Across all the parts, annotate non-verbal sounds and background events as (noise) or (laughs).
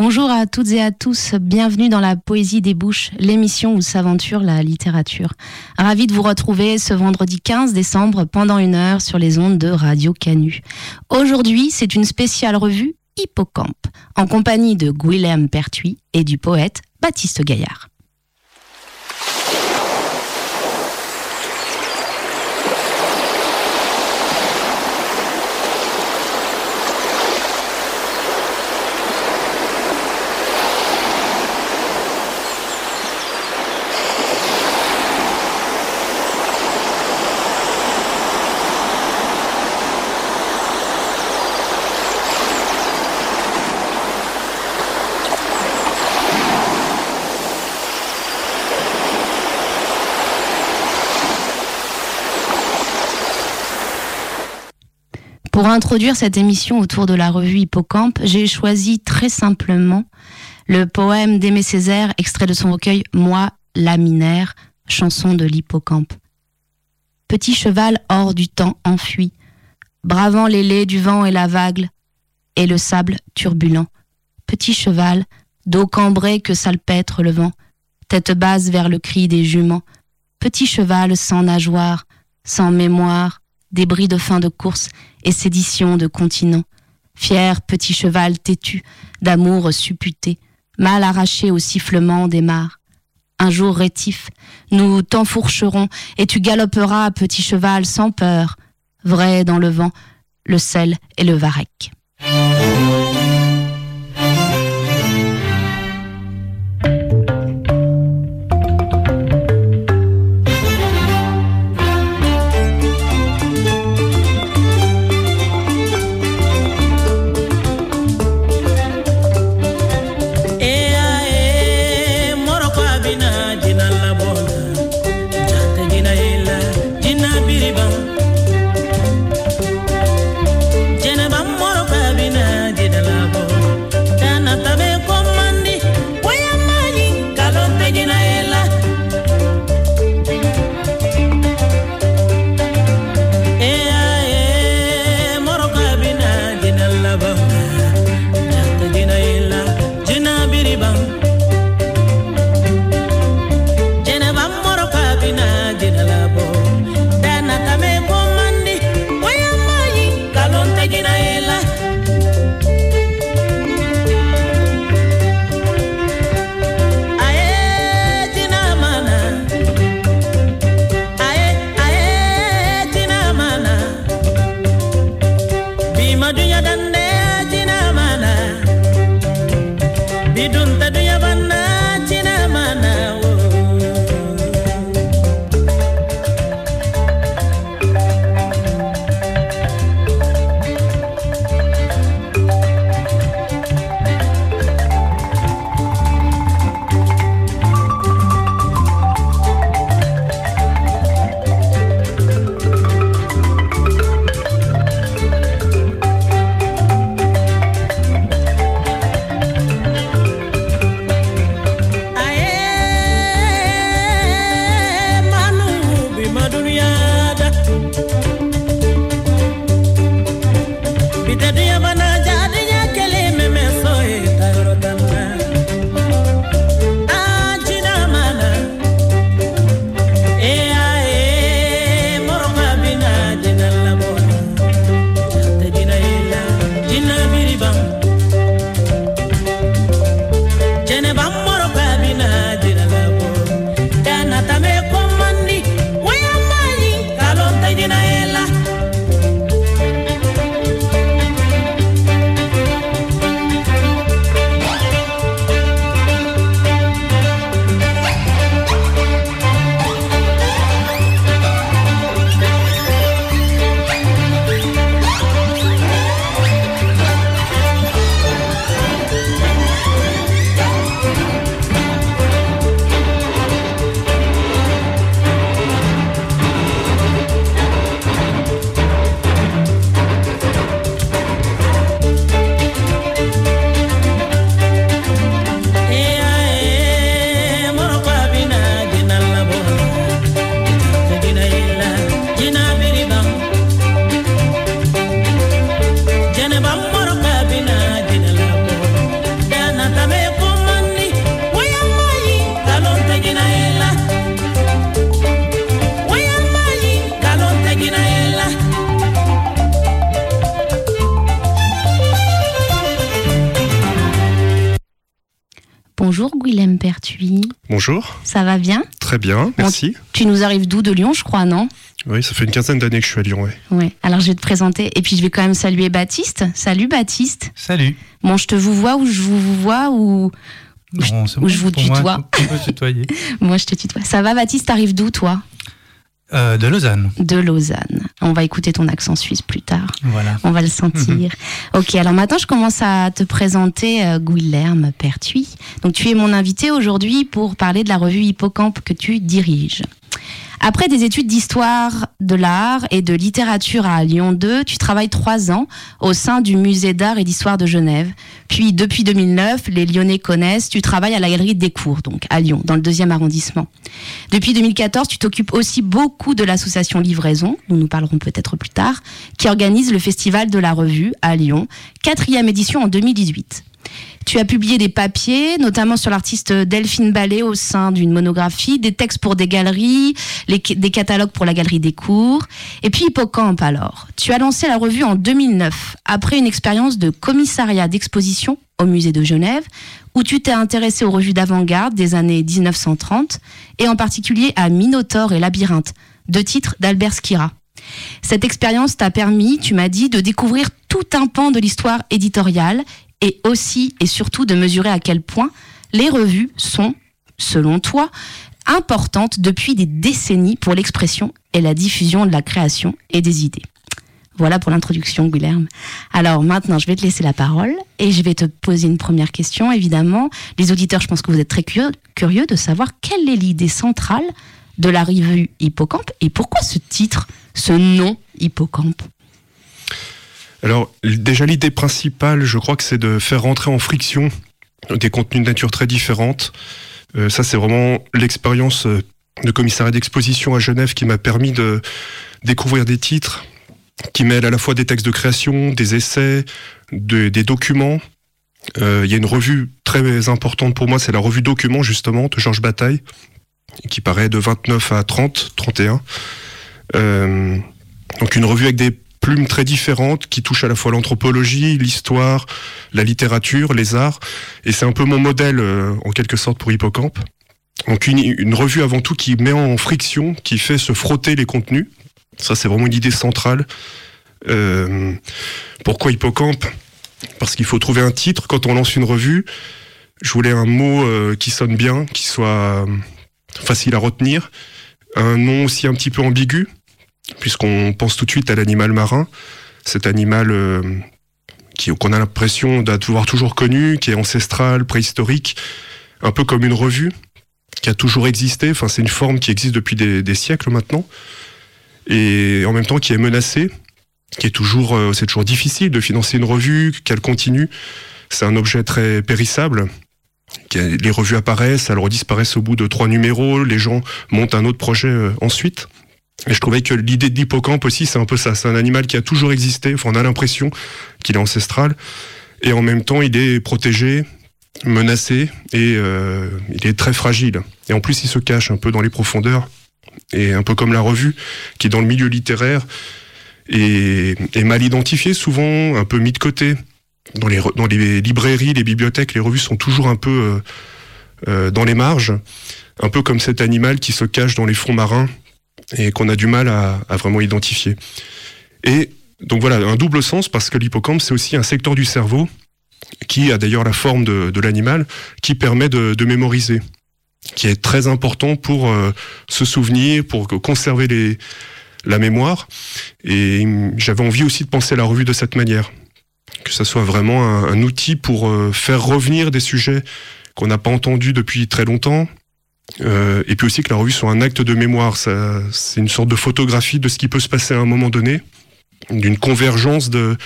Bonjour à toutes et à tous, bienvenue dans la Poésie des Bouches, l'émission où s'aventure la littérature. Ravi de vous retrouver ce vendredi 15 décembre pendant une heure sur les ondes de Radio Canu. Aujourd'hui, c'est une spéciale revue Hippocampe, en compagnie de Guillaume Pertuis et du poète Baptiste Gaillard. Pour introduire cette émission autour de la revue Hippocampe, j'ai choisi très simplement le poème d'Aimé Césaire, extrait de son recueil Moi, laminaire, chanson de l'Hippocampe. Petit cheval hors du temps enfui, bravant les laits du vent et la vague, et le sable turbulent. Petit cheval, dos cambré que salpêtre le vent, tête basse vers le cri des juments. Petit cheval sans nageoire, sans mémoire, débris de fin de course et sédition de continent. Fier petit cheval têtu, d'amour supputé, mal arraché au sifflement des mares. Un jour rétif, nous t'enfourcherons et tu galoperas, petit cheval, sans peur, vrai dans le vent, le sel et le varech. Bonjour. Ça va bien Très bien, merci. Tu nous arrives d'où De Lyon, je crois, non Oui, ça fait une quinzaine d'années que je suis à Lyon, oui. Ouais. Alors je vais te présenter et puis je vais quand même saluer Baptiste. Salut Baptiste. Salut. Bon, je te vous vois ou je vous, vous vois ou Bon, c'est ou bon je vous moi, tutoie. On peut se tutoyer. (laughs) moi je te tutoie. Ça va Baptiste, t'arrives d'où toi Euh, de Lausanne. De Lausanne. On va écouter ton accent suisse plus tard. Voilà. On va le sentir. (laughs) ok, alors maintenant je commence à te présenter euh, Guilherme Pertuis. Donc tu es mon invité aujourd'hui pour parler de la revue Hippocampe que tu diriges. Après des études d'histoire de l'art et de littérature à Lyon 2, tu travailles trois ans au sein du musée d'art et d'histoire de Genève. Puis depuis 2009, les Lyonnais connaissent, tu travailles à la galerie des cours, donc à Lyon, dans le deuxième arrondissement. Depuis 2014, tu t'occupes aussi beaucoup de l'association Livraison, dont nous parlerons peut-être plus tard, qui organise le festival de la revue à Lyon, quatrième édition en 2018. Tu as publié des papiers, notamment sur l'artiste Delphine Ballet au sein d'une monographie, des textes pour des galeries, des catalogues pour la galerie des cours. Et puis Hippocampe alors. Tu as lancé la revue en 2009, après une expérience de commissariat d'exposition au musée de Genève, où tu t'es intéressé aux revues d'avant-garde des années 1930, et en particulier à Minotaure et Labyrinthe, deux titres d'Albert Skira. Cette expérience t'a permis, tu m'as dit, de découvrir tout un pan de l'histoire éditoriale et aussi et surtout de mesurer à quel point les revues sont, selon toi, importantes depuis des décennies pour l'expression et la diffusion de la création et des idées. Voilà pour l'introduction, Guilherme. Alors maintenant, je vais te laisser la parole et je vais te poser une première question, évidemment. Les auditeurs, je pense que vous êtes très curieux, de savoir quelle est l'idée centrale de la revue Hippocampe et pourquoi ce titre, ce nom Hippocampe? Alors, déjà, l'idée principale, je crois que c'est de faire rentrer en friction des contenus de nature très différente. Euh, ça, c'est vraiment l'expérience euh, de commissariat d'exposition à Genève qui m'a permis de découvrir des titres qui mêlent à la fois des textes de création, des essais, de- des documents. Euh, Il y a une revue très importante pour moi, c'est la revue Documents, justement, de Georges Bataille, qui paraît de 29 à 30, 31. Euh, donc une revue avec des plumes très différentes qui touchent à la fois l'anthropologie, l'histoire, la littérature, les arts. Et c'est un peu mon modèle, euh, en quelque sorte, pour Hippocampe. Donc une, revue avant tout qui met en friction, qui fait se frotter les contenus. Ça, c'est vraiment une idée centrale. Euh, pourquoi Hippocampe? Parce qu'il faut trouver un titre. Quand on lance une revue, je voulais un mot euh, qui sonne bien, qui soit facile à retenir. Un nom aussi un petit peu ambigu, puisqu'on pense tout de suite à l'animal marin. Cet animal euh, qu'on a l'impression d'avoir toujours connu, qui est ancestral, préhistorique, un peu comme une revue, qui a toujours existé. Enfin, c'est une forme qui existe depuis des, siècles maintenant, et en même temps qui est menacée, qui est toujours, euh, c'est toujours difficile de financer une revue, qu'elle continue. C'est un objet très périssable. Les revues apparaissent, elles redisparaissent au bout de trois numéros, les gens montent un autre projet euh, ensuite. Et je trouvais que l'idée de l'hippocampe aussi, c'est un peu ça. C'est un animal qui a toujours existé. Enfin, on a l'impression qu'il est ancestral. Et en même temps, il est protégé, menacé, et euh, il est très fragile. Et en plus, il se cache un peu dans les profondeurs. Et un peu comme la revue, qui dans le milieu littéraire est, est mal identifiée souvent, un peu mis de côté. Dans les, re- dans les librairies, les bibliothèques, les revues sont toujours un peu euh, euh, dans les marges. Un peu comme cet animal qui se cache dans les fonds marins et qu'on a du mal à, vraiment identifier. Et donc voilà, un double sens parce que l'hippocampe, c'est aussi un secteur du cerveau qui a d'ailleurs la forme de, l'animal, qui permet de, mémoriser, qui est très important pour euh, se souvenir, pour conserver la mémoire. Et j'avais envie aussi de penser à la revue de cette manière, que ça soit vraiment un, un outil pour euh, faire revenir des sujets qu'on n'a pas entendus depuis très longtemps, euh, et puis aussi que la revue soit un acte de mémoire. C'est une sorte de photographie de ce qui peut se passer à un moment donné, d'une convergence de,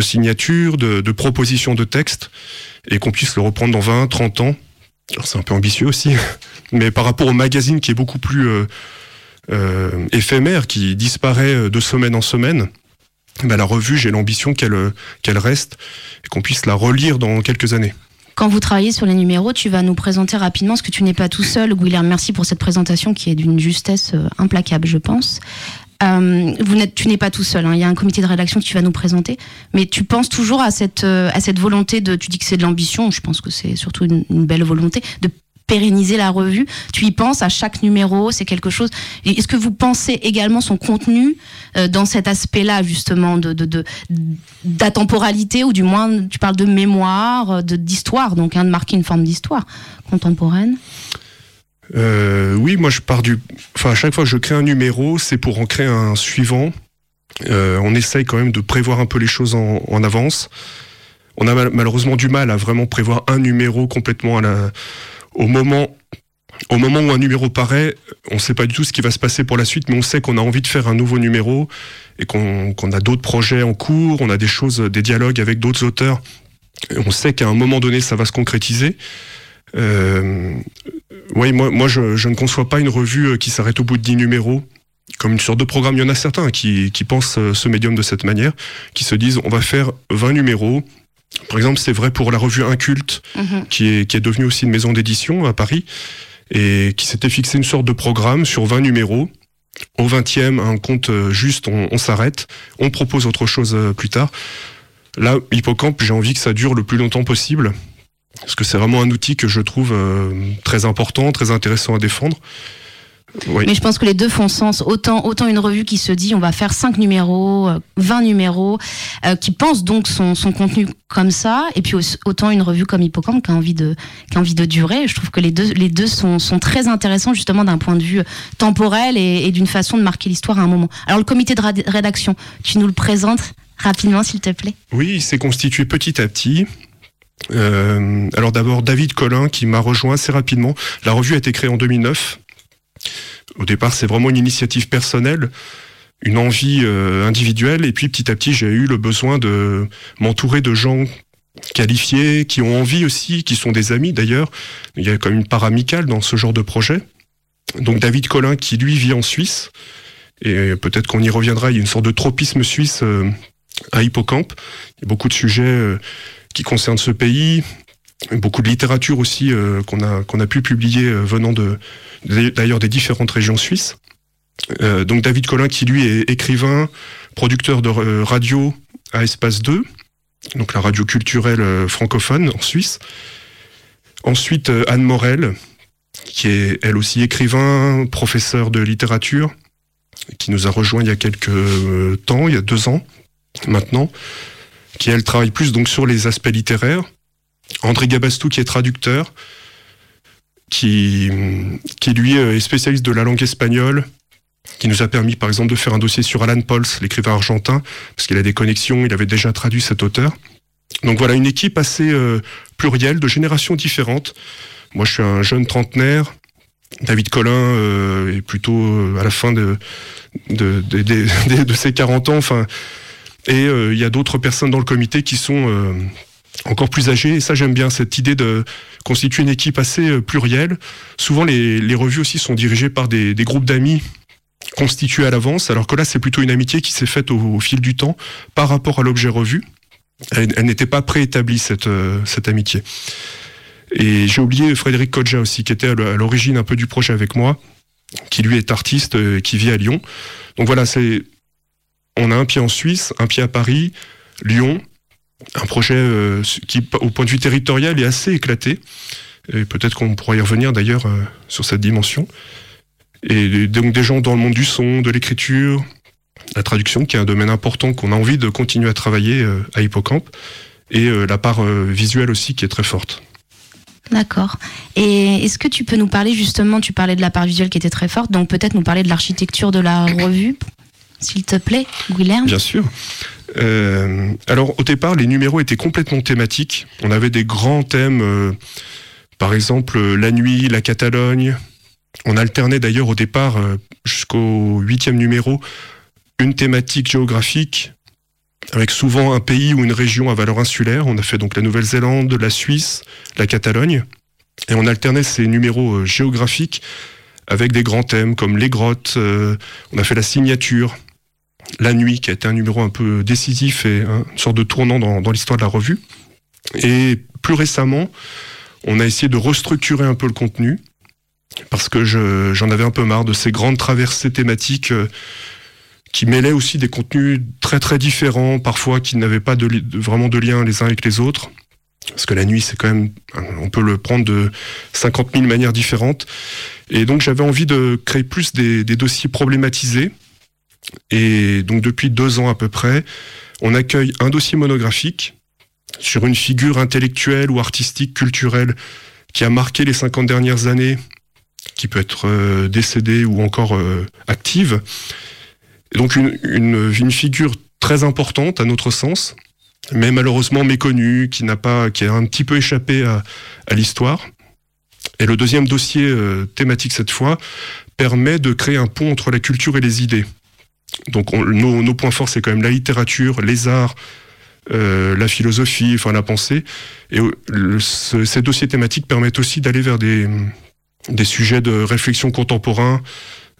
signatures, de, propositions de textes, et qu'on puisse le reprendre dans 20, 30 ans. C'est un peu ambitieux aussi, (laughs) mais par rapport au magazine qui est beaucoup plus euh, euh, éphémère, qui disparaît de semaine en semaine, ben, la revue, j'ai l'ambition qu'elle reste et qu'on puisse la relire dans quelques années. Quand vous travaillez sur les numéros, tu vas nous présenter rapidement, parce que tu n'es pas tout seul. Guilherme, merci pour cette présentation qui est d'une justesse euh, implacable, je pense. Euh, vous tu n'es pas tout seul. hein. Il y a un comité de rédaction que tu vas nous présenter, mais tu penses toujours à cette euh, à cette volonté de. Tu dis que c'est de l'ambition. Je pense que c'est surtout une, une belle volonté de pérenniser la revue. Tu y penses à chaque numéro. C'est quelque chose. Est-ce que vous pensez également son contenu euh, dans cet aspect-là justement de de d'atemporalité ou du moins tu parles de mémoire, euh, de d'histoire, donc hein, de marquer une forme d'histoire contemporaine? Euh, oui, moi je pars du. Enfin, à chaque fois que je crée un numéro, c'est pour en créer un suivant. On essaye quand même de prévoir un peu les choses en, avance. On a mal- malheureusement du mal à vraiment prévoir un numéro complètement à la, au moment. Au moment où un numéro paraît, on ne sait pas du tout ce qui va se passer pour la suite, mais on sait qu'on a envie de faire un nouveau numéro et qu'on qu'on a d'autres projets en cours, on a des choses, des dialogues avec d'autres auteurs. On sait qu'à un moment donné, ça va se concrétiser. Euh, oui, moi, moi je, je ne conçois pas une revue euh, qui s'arrête au bout de 10 numéros, comme une sorte de programme. Il y en a certains qui, qui pensent euh, ce médium de cette manière, qui se disent on va faire 20 numéros. Par exemple, c'est vrai pour la revue Inculte, qui est, qui est devenue aussi une maison d'édition à Paris, et qui s'était fixé une sorte de programme sur 20 numéros. Au 20e, un compte euh, juste, on, on s'arrête, on propose autre chose euh, plus tard. Là, Hippocampe, j'ai envie que ça dure le plus longtemps possible, parce que c'est vraiment un outil que je trouve euh, très important, très intéressant à défendre. Oui. Mais je pense que les deux font sens. Autant, autant une revue qui se dit on va faire 5 numéros, euh, 20 numéros, euh, qui pense donc son, son contenu comme ça, et puis autant une revue comme Hippocampe qui a envie de, qui a envie de durer. Je trouve que les deux, les deux sont, sont très intéressants justement d'un point de vue temporel et, et d'une façon de marquer l'histoire à un moment. Alors le comité de rédaction, tu nous le présentes rapidement s'il te plaît? Oui, il s'est constitué petit à petit. Euh, alors d'abord David Collin qui m'a rejoint assez rapidement. La revue a été créée en 2009. Au départ, c'est vraiment une initiative personnelle, une envie euh, individuelle, et puis petit à petit, j'ai eu le besoin de m'entourer de gens qualifiés, qui ont envie aussi, qui sont des amis d'ailleurs. Il y a comme une part amicale dans ce genre de projet. Donc David Collin qui lui vit en Suisse, et peut-être qu'on y reviendra, il y a une sorte de tropisme suisse euh, à Hippocampe. Il y a beaucoup de sujets euh, qui concernent ce pays, beaucoup de littérature aussi euh, qu'on a qu'on a pu publier euh, venant de d'ailleurs des différentes régions suisses. Euh, donc David Collin qui lui est écrivain, producteur de radio à Espace 2, donc la radio culturelle francophone en Suisse. Ensuite Anne Morel qui est elle aussi écrivain, professeur de littérature, qui nous a rejoint il y a quelques temps, il y a deux ans maintenant, qui elle travaille plus donc sur les aspects littéraires. André Gabastou qui est traducteur, qui, qui lui euh, est spécialiste de la langue espagnole, qui nous a permis par exemple de faire un dossier sur Alan Pauls, l'écrivain argentin, parce qu'il a des connexions, il avait déjà traduit cet auteur. Donc voilà, une équipe assez euh, plurielle, de générations différentes. Moi je suis un jeune trentenaire, David Collin euh, est plutôt à la fin de, de, (laughs) ses 40 ans, enfin, et il y a d'autres personnes dans le comité qui sont encore plus âgées. Et ça, j'aime bien cette idée de constituer une équipe assez euh, plurielle. Souvent, les, revues aussi sont dirigées par des, groupes d'amis constitués à l'avance, alors que là, c'est plutôt une amitié qui s'est faite au, fil du temps par rapport à l'objet revu. Elle, n'était pas préétablie, cette, euh, cette amitié. Et j'ai oublié Frédéric Kodja aussi, qui était à l'origine un peu du projet avec moi, qui lui est artiste, euh, qui vit à Lyon. Donc voilà, c'est on a un pied en Suisse, un pied à Paris, Lyon, un projet euh, qui, au point de vue territorial, est assez éclaté. Et peut-être qu'on pourra y revenir d'ailleurs euh, sur cette dimension. Et donc des gens dans le monde du son, de l'écriture, la traduction, qui est un domaine important qu'on a envie de continuer à travailler euh, à Hippocampe, et la part visuelle aussi qui est très forte. D'accord. Et est-ce que tu peux nous parler justement, tu parlais de la part visuelle qui était très forte, donc peut-être nous parler de l'architecture de la revue, s'il te plaît, Guilherme? Bien sûr. Euh, alors au départ, les numéros étaient complètement thématiques. On avait des grands thèmes, euh, par exemple euh, la nuit, la Catalogne. On alternait d'ailleurs au départ, jusqu'au huitième numéro, une thématique géographique avec souvent un pays ou une région à valeur insulaire. On a fait donc la Nouvelle-Zélande, la Suisse, la Catalogne. Et on alternait ces numéros géographiques avec des grands thèmes comme les grottes. on a fait la signature, la nuit, qui a été un numéro un peu décisif et une sorte de tournant dans, l'histoire de la revue. Et plus récemment, on a essayé de restructurer un peu le contenu, parce que je- j'en avais un peu marre de ces grandes traversées thématiques euh, qui mêlait aussi des contenus très très différents, parfois qui n'avaient pas vraiment de lien les uns avec les autres. Parce que la nuit, c'est quand même, on peut le prendre de 50 000 manières différentes. Et donc j'avais envie de créer plus des, des dossiers problématisés. Et donc depuis deux ans à peu près, on accueille un dossier monographique sur une figure intellectuelle ou artistique, culturelle, qui a marqué les 50 dernières années, qui peut être euh, décédée ou encore euh, active. Et donc une, une, figure très importante à notre sens, mais malheureusement méconnue, qui n'a pas, qui a un petit peu échappé à, à l'histoire. Et le deuxième dossier euh, thématique cette fois permet de créer un pont entre la culture et les idées. Donc on, nos, points forts, c'est quand même la littérature, les arts, euh, la philosophie, enfin la pensée. Et ce, ces dossiers thématiques permettent aussi d'aller vers des, des sujets de réflexion contemporain.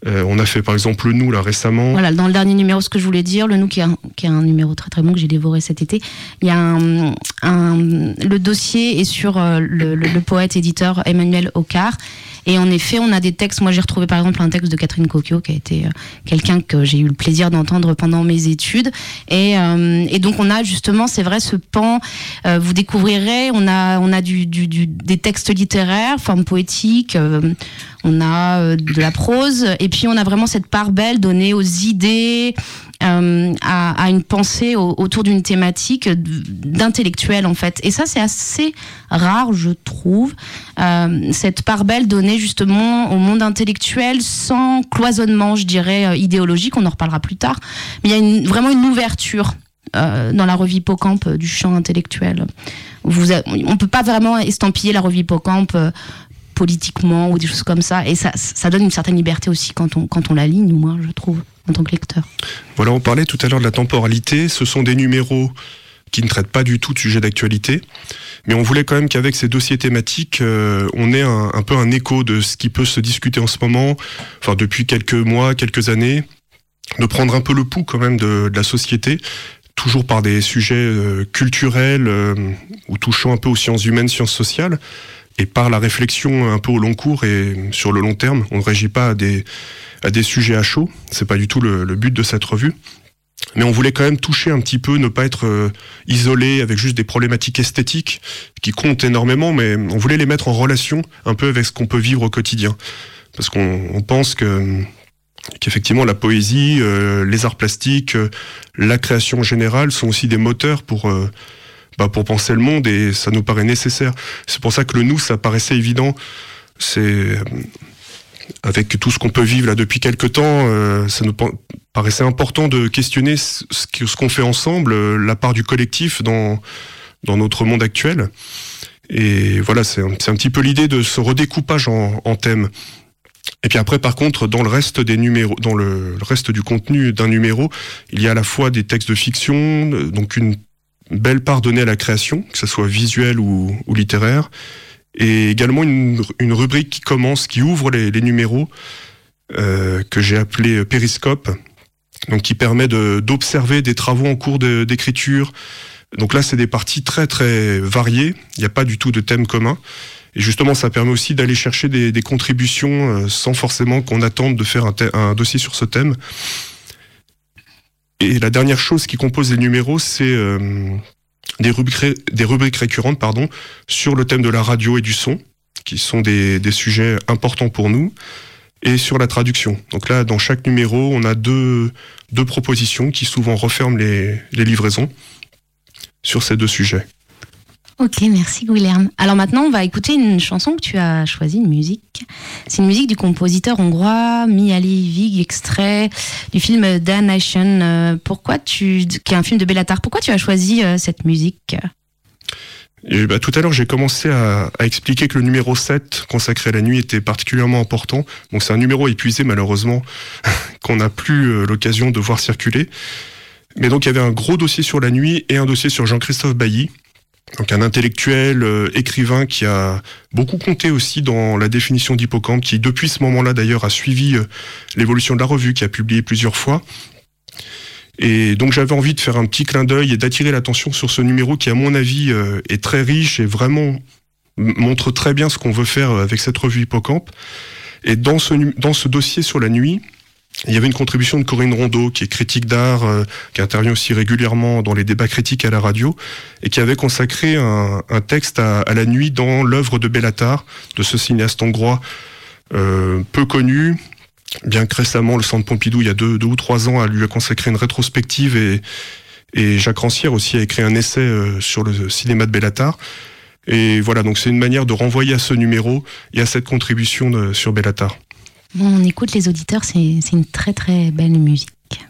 Euh, on a fait par exemple le nous là récemment. Voilà, dans le dernier numéro, ce que je voulais dire, le nous qui est un, qui est un numéro très très bon que j'ai dévoré cet été, il y a le dossier est sur euh, le, le, poète éditeur Emmanuel Ocard. Et en effet, on a des textes. Moi, j'ai retrouvé par exemple un texte de Catherine Cocchio, qui a été euh, quelqu'un que j'ai eu le plaisir d'entendre pendant mes études. Et, euh, et, donc, on a justement, c'est vrai, ce pan. Euh, vous découvrirez, on a, on a du, du, du des textes littéraires, forme poétique. on a de la prose. Et puis, on a vraiment cette part belle donnée aux idées, euh, à, une pensée au, autour d'une thématique d'intellectuel en fait. Et ça c'est assez rare je trouve, euh, cette part belle donnée justement au monde intellectuel sans cloisonnement je dirais euh, idéologique, on en reparlera plus tard, mais il y a vraiment une ouverture dans la revue Hippocampe du champ intellectuel. On peut pas vraiment estampiller la revue Hippocampe politiquement ou des choses comme ça. Et ça, ça donne une certaine liberté aussi quand on, quand on la lit, moi, je trouve, en tant que lecteur. Voilà, on parlait tout à l'heure de la temporalité. Ce sont des numéros qui ne traitent pas du tout de sujets d'actualité. Mais on voulait quand même qu'avec ces dossiers thématiques, euh, on ait un, un, peu un écho de ce qui peut se discuter en ce moment, enfin depuis quelques mois, quelques années, de prendre un peu le pouls quand même de, de la société, toujours par des sujets euh, culturels euh, ou touchant un peu aux sciences humaines, sciences sociales et par la réflexion un peu au long cours et sur le long terme. On ne régit pas à des, à des sujets à chaud. C'est pas du tout le, le, but de cette revue. Mais on voulait quand même toucher un petit peu, ne pas être euh, isolé avec juste des problématiques esthétiques qui comptent énormément, mais on voulait les mettre en relation un peu avec ce qu'on peut vivre au quotidien. Parce qu'on pense que qu'effectivement la poésie, euh, les arts plastiques, euh, la création générale sont aussi des moteurs pour euh, bah, pour penser le monde et ça nous paraît nécessaire. C'est pour ça que le nous, ça paraissait évident. C'est euh, avec tout ce qu'on peut vivre là depuis quelque temps, euh, ça nous paraissait important de questionner ce qu'on fait ensemble, euh, la part du collectif dans dans notre monde actuel. Et voilà, c'est un, un, petit peu l'idée de ce redécoupage en, thèmes. Et puis après, par contre, dans le reste des numéros, dans le reste du contenu d'un numéro, il y a à la fois des textes de fiction, donc une belle part donnée à la création, que ce soit visuelle ou, littéraire, et également une, rubrique qui commence, qui ouvre les, numéros, euh, que j'ai appelé Périscope, donc qui permet d'observer de, des travaux en cours d'écriture. Donc là, c'est des parties très très variées, il n'y a pas du tout de thème commun. Et justement, ça permet aussi d'aller chercher des, contributions euh, sans forcément qu'on attende de faire un, dossier sur ce thème. Et la dernière chose qui compose les numéros, c'est euh, des, rubriques, récurrentes pardon, sur le thème de la radio et du son, qui sont des, sujets importants pour nous, et sur la traduction. Donc là, dans chaque numéro, on a deux, propositions qui souvent referment les livraisons sur ces deux sujets. Ok, merci Guilherme. Alors maintenant, on va écouter une chanson que tu as choisie, une musique. C'est une musique du compositeur hongrois Mihaly Vig, extrait du film Damnation. Euh, pourquoi tu, qui est un film de Bellatar. Pourquoi tu as choisi euh, cette musique? Bah, tout à l'heure, j'ai commencé à, à, expliquer que le numéro 7 consacré à la nuit était particulièrement important. Donc c'est un numéro épuisé malheureusement (laughs) qu'on n'a plus euh, l'occasion de voir circuler. Mais donc il y avait un gros dossier sur la nuit et un dossier sur Jean-Christophe Bailly, donc un intellectuel, euh, écrivain qui a beaucoup compté aussi dans la définition d'hippocampe, qui depuis ce moment-là d'ailleurs a suivi euh, l'évolution de la revue, qui a publié plusieurs fois. Et donc j'avais envie de faire un petit clin d'œil et d'attirer l'attention sur ce numéro qui à mon avis euh, est très riche et vraiment montre très bien ce qu'on veut faire avec cette revue hippocampe. Et dans ce, dans ce dossier sur la nuit, Il y avait une contribution de Corinne Rondeau, qui est critique d'art, euh, qui intervient aussi régulièrement dans les débats critiques à la radio, et qui avait consacré un, texte à, la nuit dans l'œuvre de Bellatar, de ce cinéaste hongrois euh, peu connu, bien que récemment le Centre Pompidou, il y a deux, deux ou trois ans, a lui a consacré une rétrospective, et, Jacques Rancière aussi a écrit un essai euh, sur le cinéma de Bellatar. Et voilà, donc c'est une manière de renvoyer à ce numéro et à cette contribution sur Bellatar. On écoute les auditeurs, c'est une très très belle musique.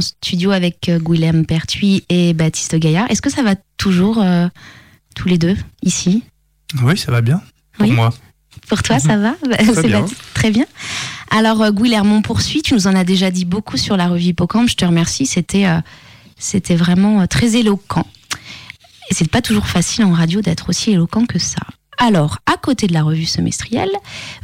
Studio avec euh, Guillaume Pertuis et Baptiste Gaillard. Est-ce que ça va toujours euh, tous les deux ici? Oui, ça va bien. Pour Oui. moi. Pour toi, ça va? Bah, Très c'est bien. Baptiste. Très bien. Alors, euh, Guilherme, on poursuit. Tu nous en as déjà dit beaucoup sur la revue Hippocampe. Je te remercie. C'était euh, c'était vraiment très éloquent. Et c'est pas toujours facile en radio d'être aussi éloquent que ça. Alors, à côté de la revue semestrielle,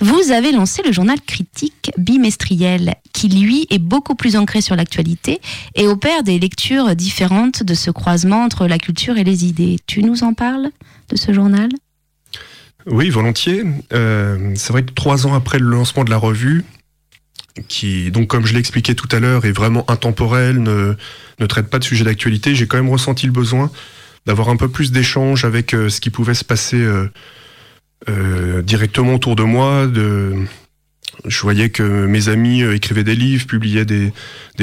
vous avez lancé le journal critique bimestriel, qui lui est beaucoup plus ancré sur l'actualité et opère des lectures différentes de ce croisement entre la culture et les idées. Tu nous en parles de ce journal? Oui, volontiers. Euh, c'est vrai que trois ans après le lancement de la revue, qui, donc comme je l'ai expliqué tout à l'heure, est vraiment intemporel, ne, ne traite pas de sujets d'actualité, j'ai quand même ressenti le besoin d'avoir un peu plus d'échanges avec euh, ce qui pouvait se passer euh, euh, directement autour de moi. Je voyais que mes amis euh, écrivaient des livres, publiaient des,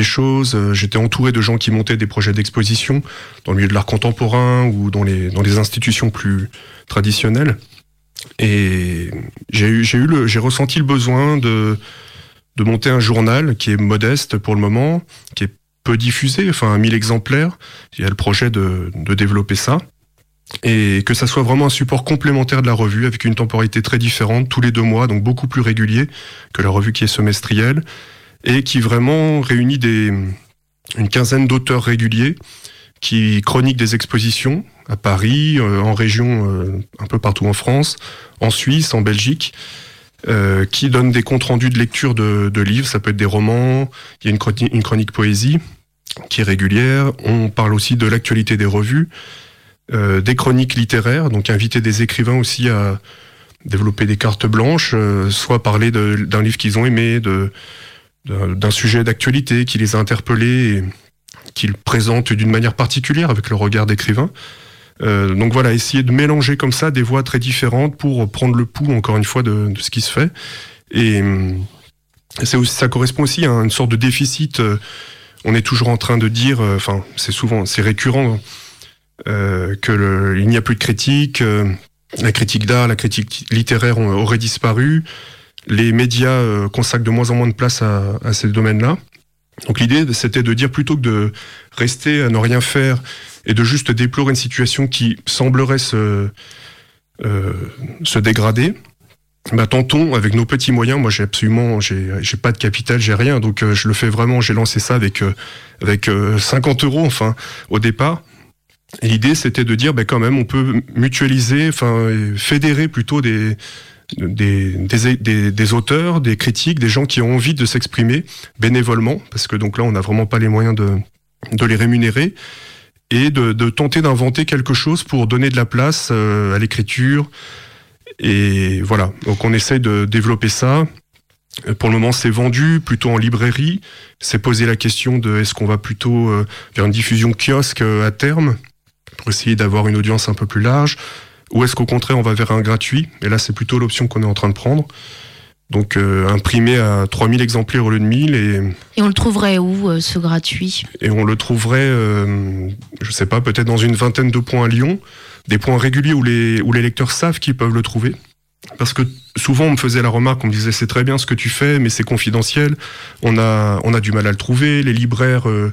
choses. Euh, J'étais entouré de gens qui montaient des projets d'exposition dans le milieu de l'art contemporain ou dans les, institutions plus traditionnelles. Et j'ai ressenti le besoin de, monter un journal qui est modeste pour le moment, qui est peu diffusé, enfin 1000 exemplaires. Il y a le projet de développer ça. Et que ça soit vraiment un support complémentaire de la revue avec une temporalité très différente, tous les deux mois, donc beaucoup plus régulier que la revue qui est semestrielle, et qui vraiment réunit des, une quinzaine d'auteurs réguliers qui chroniquent des expositions à Paris, euh, en région, euh, un peu partout en France, en Suisse, en Belgique, euh, qui donnent des comptes rendus de lecture de, de livres. Ça peut être des romans, il y a une chronique, une chronique poésie qui est régulière. On parle aussi de l'actualité des revues, euh, des chroniques littéraires, donc inviter des écrivains aussi à développer des cartes blanches, euh, soit parler d'un livre qu'ils ont aimé, d'un sujet d'actualité qui les a interpellés et qu'ils présentent d'une manière particulière avec le regard d'écrivain. Euh, donc voilà, essayer de mélanger comme ça des voix très différentes pour prendre le pouls, encore une fois, de, ce qui se fait. Et aussi, ça correspond aussi à une sorte de déficit. on est toujours en train de dire, enfin, c'est souvent, c'est récurrent, euh, que le- il n'y a plus de critique, euh, la critique d'art, la critique littéraire ont- aurait disparu, les médias euh, consacrent de moins en moins de place à, à ces domaines-là. Donc l'idée, c'était de dire plutôt que de rester à ne rien faire et de juste déplorer une situation qui semblerait se, se dégrader, bah, tentons avec nos petits moyens. Moi, j'ai absolument, j'ai, pas de capital, j'ai rien, donc je le fais vraiment. J'ai lancé ça avec avec euh, 50 euros, enfin, au départ. L'idée, c'était de dire, bah, quand même, on peut mutualiser, enfin, fédérer plutôt des auteurs, des critiques, des gens qui ont envie de s'exprimer bénévolement, parce que donc là, on n'a vraiment pas les moyens de, les rémunérer, et de, tenter d'inventer quelque chose pour donner de la place euh, à l'écriture. Et voilà, donc on essaie de développer ça. Euh, Pour le moment, c'est vendu plutôt en librairie. C'est posé la question de est-ce qu'on va plutôt euh, vers une diffusion kiosque euh, à terme? Pour essayer d'avoir une audience un peu plus large, ou est-ce qu'au contraire on va vers un gratuit? Et là, c'est plutôt l'option qu'on est en train de prendre. Donc euh, imprimé à 3000 exemplaires au lieu de 1000 et, Et on le trouverait où, euh, ce gratuit? Et on le trouverait, euh, je sais pas, peut-être dans une vingtaine de points à Lyon, des points réguliers où les, où les lecteurs savent qu'ils peuvent le trouver. Parce que souvent on me faisait la remarque, on me disait c'est très bien ce que tu fais, mais c'est confidentiel. On a, on a du mal à le trouver. Les libraires, euh,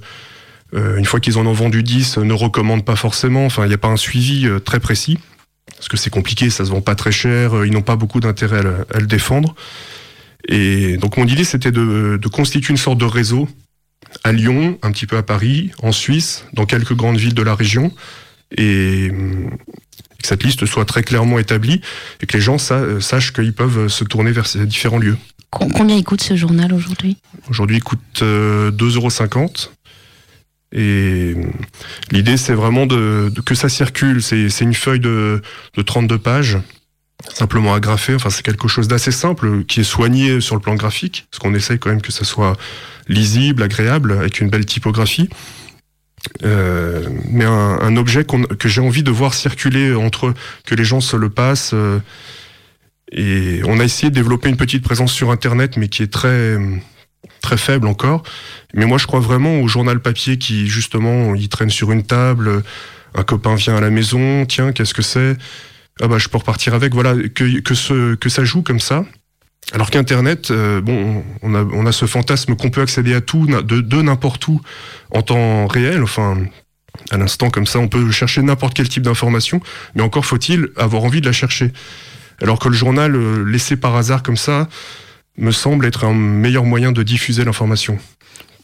une fois qu'ils en ont vendu 10, euh, ne recommandent pas forcément. Enfin, il n'y a pas un suivi euh, très précis. Parce que c'est compliqué, ça se vend pas très cher, euh, ils n'ont pas beaucoup d'intérêt à, le- à le défendre. Et donc mon idée c'était de, de constituer une sorte de réseau à Lyon, un petit peu à Paris, en Suisse, dans quelques grandes villes de la région, et hum, que cette liste soit très clairement établie et que les gens sa- euh, sachent qu'ils peuvent se tourner vers ces différents lieux. Com- Combien il coûte ce journal aujourd'hui? Aujourd'hui, il coûte euh, 2,50€. Et hum, l'idée, c'est vraiment de, que ça circule. C'est une feuille de, de 32 pages, simplement agrafée. Enfin, c'est quelque chose d'assez simple, qui est soigné sur le plan graphique, parce qu'on essaye quand même que ça soit lisible, agréable, avec une belle typographie. Euh, mais un, objet que j'ai envie de voir circuler entre que les gens se le passent. euh, et on a essayé de développer une petite présence sur Internet, mais qui est très très faible encore. Mais moi, je crois vraiment au journal papier qui, justement, il traîne sur une table, un copain vient à la maison, tiens, qu'est-ce que c'est? Ah bah, je peux repartir avec. Voilà, que, que, ça joue comme ça. Alors qu'Internet, euh, bon, on a, on a ce fantasme qu'on peut accéder à tout, de n'importe où, en temps réel, enfin, à l'instant comme ça, on peut chercher n'importe quel type d'information, mais encore faut-il avoir envie de la chercher. Alors que le journal, euh, laissé par hasard comme ça, me semble être un meilleur moyen de diffuser l'information.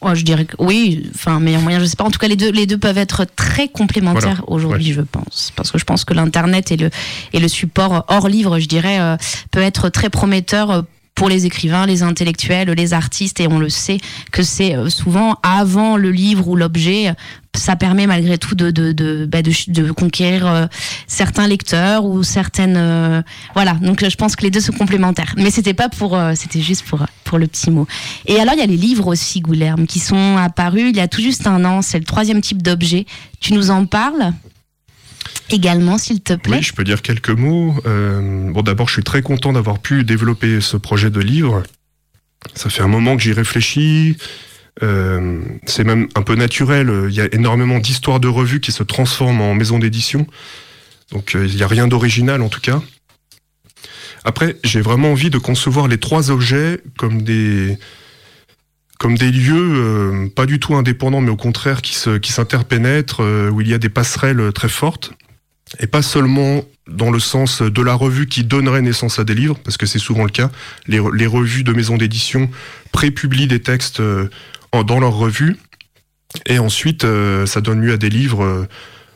Oh, je dirais que oui, enfin meilleur moyen, je sais pas. En tout cas, les deux, les deux peuvent être très complémentaires Voilà, aujourd'hui, je pense, parce que je pense que l'internet et le et le support hors livre, je dirais, euh, peut être très prometteur. Pour les écrivains, les intellectuels, les artistes, et on le sait que c'est euh, souvent avant le livre ou l'objet, ça permet malgré tout de, de, de, bah, de, de conquérir euh, certains lecteurs ou certaines. euh, voilà, donc je pense que les deux sont complémentaires. Mais c'était pas pour. c'était juste pour, pour le petit mot. Et alors, il y a les livres aussi, Goulerme, qui sont apparus il y a tout juste un an. C'est le troisième type d'objet. Tu nous en parles? Également, s'il te plaît Oui, je peux dire quelques mots. Euh, bon, d'abord, je suis très content d'avoir pu développer ce projet de livre. Ça fait un moment que j'y réfléchis. Euh, c'est même un peu naturel. Il y a énormément d'histoires de revues qui se transforment en maison d'édition. Donc, euh, il n'y a rien d'original en tout cas. Après, j'ai vraiment envie de concevoir les trois objets comme des comme des lieux pas du tout indépendants, mais au contraire qui se qui s'interpénètrent, où il y a des passerelles très fortes et pas seulement dans le sens de la revue qui donnerait naissance à des livres, parce que c'est souvent le cas. Les, re- les revues de maisons d'édition prépublient des textes euh, dans leurs revues, et ensuite euh, ça donne lieu à des livres euh,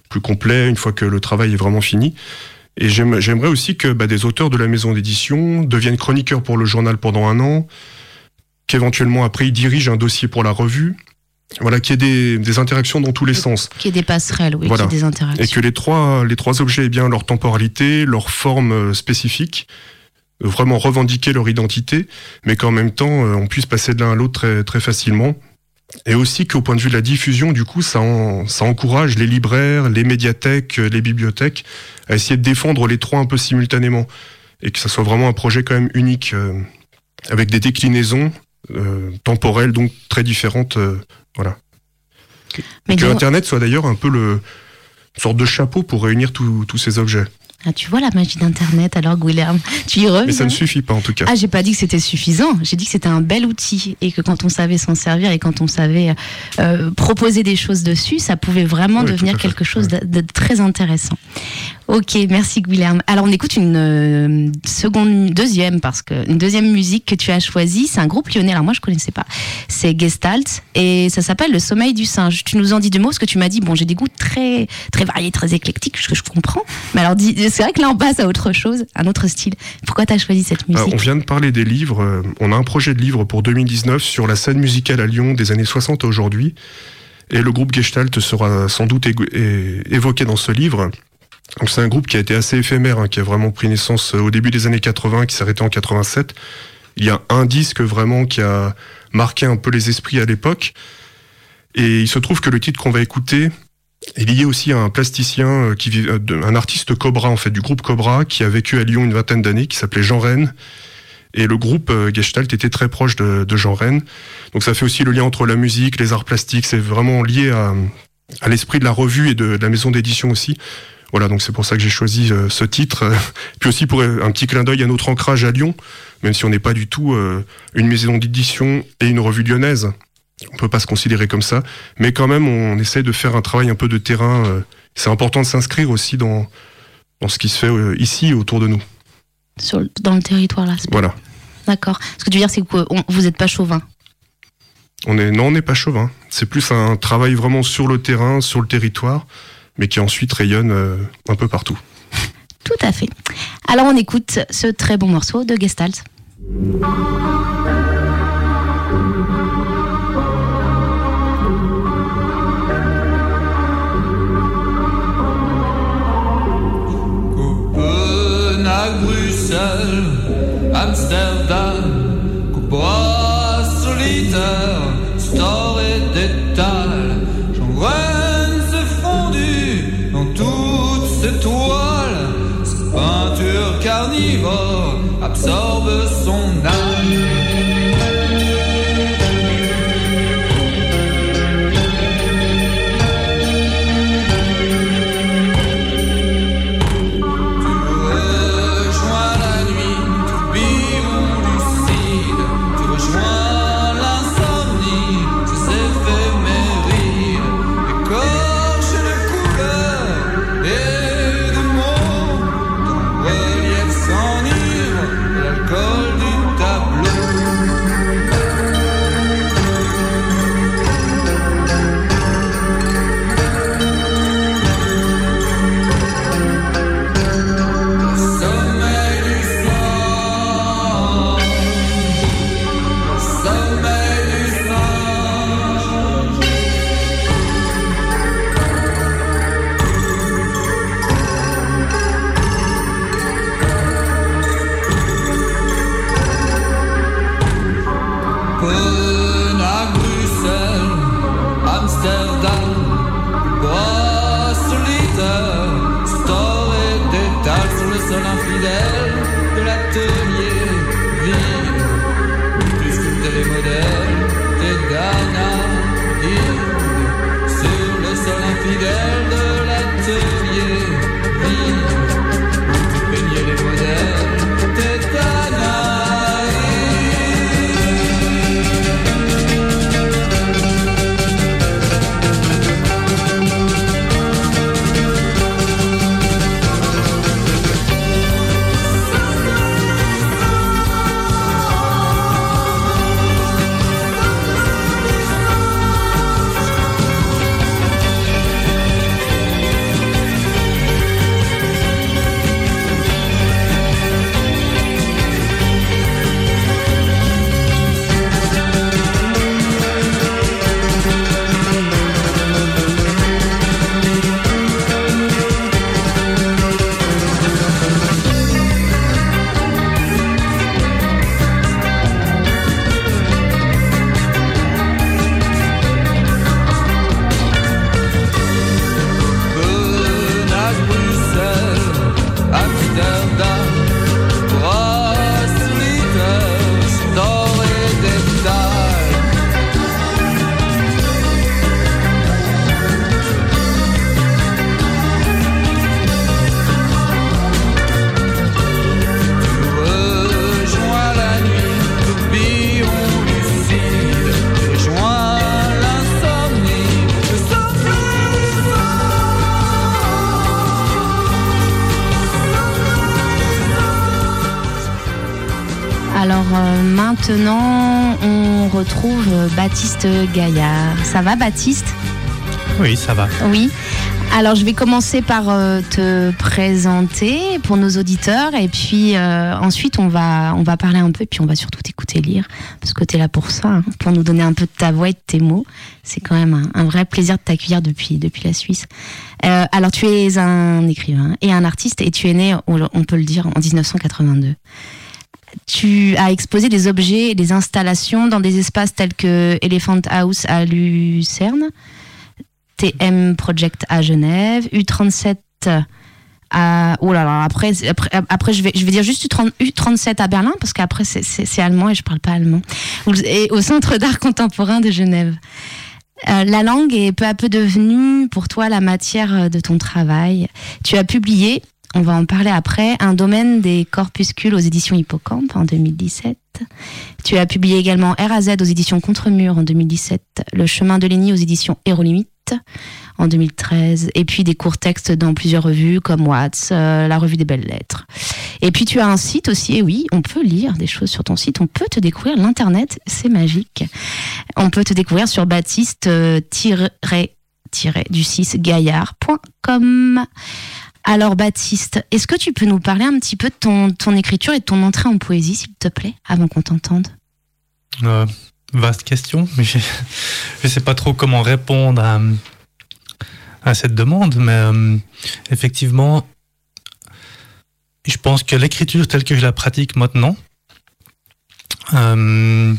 plus complets une fois que le travail est vraiment fini. Et j'aime- j'aimerais aussi que bah, des auteurs de la maison d'édition deviennent chroniqueurs pour le journal pendant un an, qu'éventuellement après ils dirigent un dossier pour la revue. Voilà, qu'il y ait des, des interactions dans tous les sens. Qui est des passerelles, oui, Voilà. des interactions. Et que les trois, les trois objets aient bien leur temporalité, leur forme euh, spécifique, euh, vraiment revendiquer leur identité, mais qu'en même temps, euh, on puisse passer de l'un à l'autre très, très facilement. Et aussi qu'au point de vue de la diffusion, du coup, ça, en- ça encourage les libraires, les médiathèques, les bibliothèques à essayer de défendre les trois un peu simultanément. Et que ça soit vraiment un projet quand même unique, euh, avec des déclinaisons euh, temporelles, donc très différentes. euh, voilà. Mais que Internet soit d'ailleurs un peu le une sorte de chapeau pour réunir tous ces objets. Ah, tu vois la magie d'Internet alors, Guilherme? (laughs) Tu y reviens? Mais ça ne suffit pas en tout cas. Ah, j'ai pas dit que c'était suffisant. J'ai dit que c'était un bel outil et que quand on savait s'en servir et quand on savait euh, proposer des choses dessus, ça pouvait vraiment devenir quelque chose de, de très intéressant. Ok, merci Guilherme. Alors on écoute une euh, seconde, deuxième parce que une deuxième musique que tu as choisie, c'est un groupe lyonnais. Alors moi je connaissais pas. C'est Gestalt et ça s'appelle Le Sommeil du singe. Tu nous en dis deux mots parce que tu m'as dit bon j'ai des goûts très très variés, très éclectiques, ce que je comprends. Mais alors c'est vrai que là on passe à autre chose, un autre style. Pourquoi tu as choisi cette musique Ah, on vient de parler des livres. euh, On a un projet de livre pour 2019 sur la scène musicale à Lyon des années 60 à aujourd'hui. Et le groupe Gestalt sera sans doute évoqué dans ce livre. Donc c'est un groupe qui a été assez éphémère, hein, qui a vraiment pris naissance euh, au début des années 80, qui s'est arrêté en 87. Il y a un disque vraiment qui a marqué un peu les esprits à l'époque. Et il se trouve que le titre qu'on va écouter est lié aussi à un plasticien, euh, qui vit- euh, un artiste Cobra en fait, du groupe Cobra, qui a vécu à Lyon une vingtaine d'années, qui s'appelait Jean Rennes. Et le groupe Gestalt était très proche de, Jean Rennes. Donc ça fait aussi le lien entre la musique, les arts plastiques, c'est vraiment lié à, l'esprit de la revue et de la maison d'édition aussi. Voilà, donc c'est pour ça que j'ai choisi euh, ce titre. (laughs) Puis aussi pour un petit clin d'œil à notre ancrage à Lyon, même si on n'est pas du tout euh, une maison d'édition et une revue lyonnaise. On peut pas se considérer comme ça, mais quand même on essaie de faire un travail un peu de terrain. euh, c'est important de s'inscrire aussi dans, dans ce qui se fait ici autour de nous. sur, dans le territoire là. Voilà. D'accord. Ce que tu veux dire, c'est que on- vous n'êtes pas chauvin. On est, non, on n'est pas chauvin. C'est plus un travail vraiment sur le terrain, sur le territoire, mais qui ensuite rayonne euh, un peu partout. Tout à fait. Alors on écoute ce très bon morceau de Gestalt. Bruxelles, Amsterdam, solitaire, store Baptiste Gaillard. Ça va, Baptiste? Oui, ça va. Oui. Alors, je vais commencer par euh, te présenter pour nos auditeurs et puis euh, ensuite on va on va parler un peu et puis on va surtout t'écouter lire parce que tu es là pour ça, hein, pour nous donner un peu de ta voix et de tes mots. C'est quand même un, un vrai plaisir de t'accueillir depuis depuis la Suisse. Euh, alors, tu es un écrivain et un artiste et tu es né, on on peut le dire, en 1982. Tu as exposé des objets et des installations dans des espaces tels que Elephant House à Lucerne, TM Project à Genève, U37 à oh là là après après, après je vais je vais dire juste U30 U37 à Berlin parce qu'après c'est- allemand et je parle pas allemand et au Centre d'art contemporain de Genève. Euh, la langue est peu à peu devenue pour toi la matière de ton travail. Tu as publié, on va en parler après, un domaine des corpuscules aux éditions Hippocampe en 2017. Tu as publié également RAZ aux éditions Contremur en 2017, Le chemin de Lénie aux éditions Hérolimite en 2013, et puis des courts textes dans plusieurs revues comme Watts, euh, la revue des belles lettres. Et puis tu as un site aussi, et oui, on peut lire des choses sur ton site, on peut te découvrir, l'internet, c'est magique. On peut te découvrir sur baptiste-du6gaillard.com. Alors Baptiste, est-ce que tu peux nous parler un petit peu de ton, écriture et de ton entrée en poésie, s'il te plaît, avant qu'on t'entende? Euh, vaste question, mais je (laughs) ne sais pas trop comment répondre à, cette demande, mais euh, effectivement, je pense que l'écriture telle que je la pratique maintenant euh,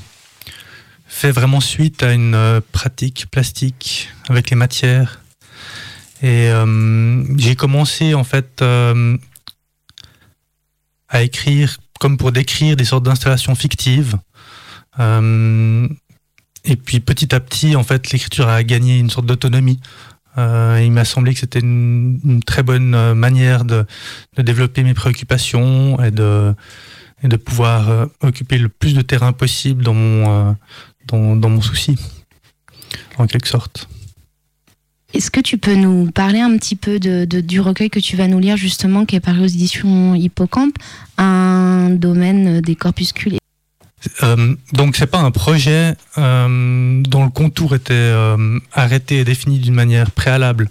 fait vraiment suite à une pratique plastique avec les matières. Et euh, j'ai commencé en fait euh, à écrire comme pour décrire des sortes d'installations fictives. Euh, et puis petit à petit, en fait, l'écriture a gagné une sorte d'autonomie. Euh, il m'a semblé que c'était une, très bonne euh, manière de, développer mes préoccupations et de, pouvoir occuper le plus de terrain possible dans mon, dans mon souci, en quelque sorte. Est-ce que tu peux nous parler un petit peu de, du recueil que tu vas nous lire justement, qui est paru aux éditions Hippocampe, un domaine des corpuscules Euh, donc c'est pas un projet euh, dont le contour était euh, arrêté et défini d'une manière préalable.